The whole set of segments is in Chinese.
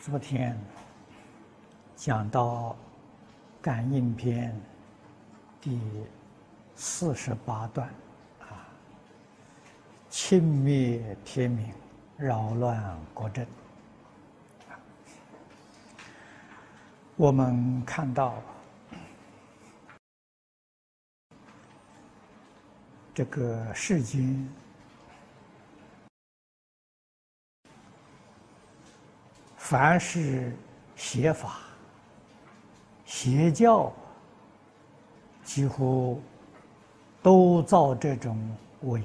昨天讲到《感应篇》第四十八段，啊，轻蔑天命，扰乱国政。我们看到这个世间。凡是邪法、邪教，几乎都造这种恶业。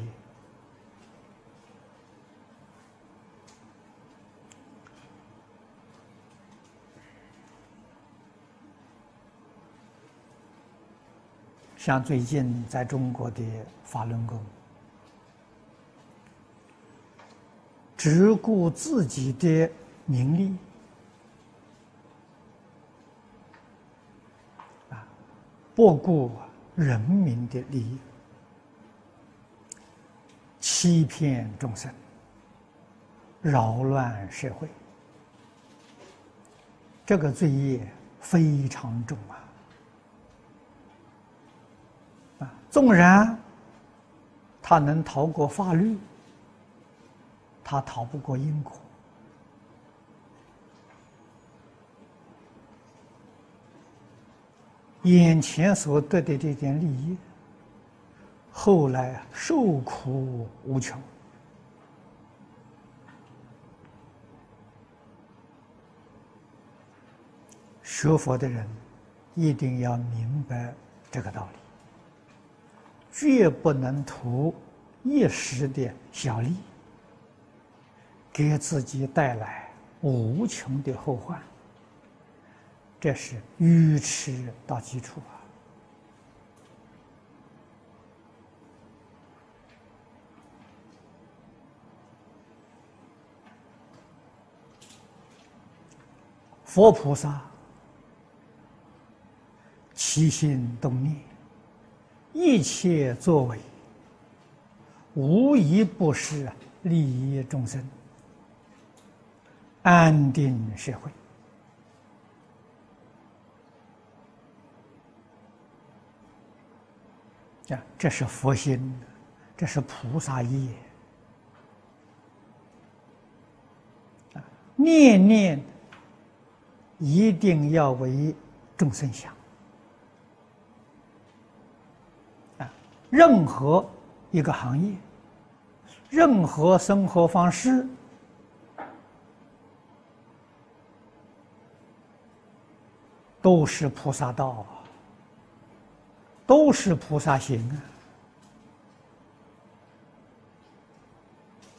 像最近在中国的法轮功，只顾自己的。名利啊，不顾人民的利益，欺骗众生，扰乱社会，这个罪业非常重啊！啊，纵然他能逃过法律，他逃不过因果。眼前所得的这点利益，后来受苦无穷。学佛的人一定要明白这个道理，绝不能图一时的小利，给自己带来无穷的后患。这是愚痴到基础啊！佛菩萨起心动念，一切作为，无一不是利益众生、安定社会。啊，这是佛心，这是菩萨意啊！念念一定要为众生想啊！任何一个行业，任何生活方式，都是菩萨道啊。都是菩萨行啊。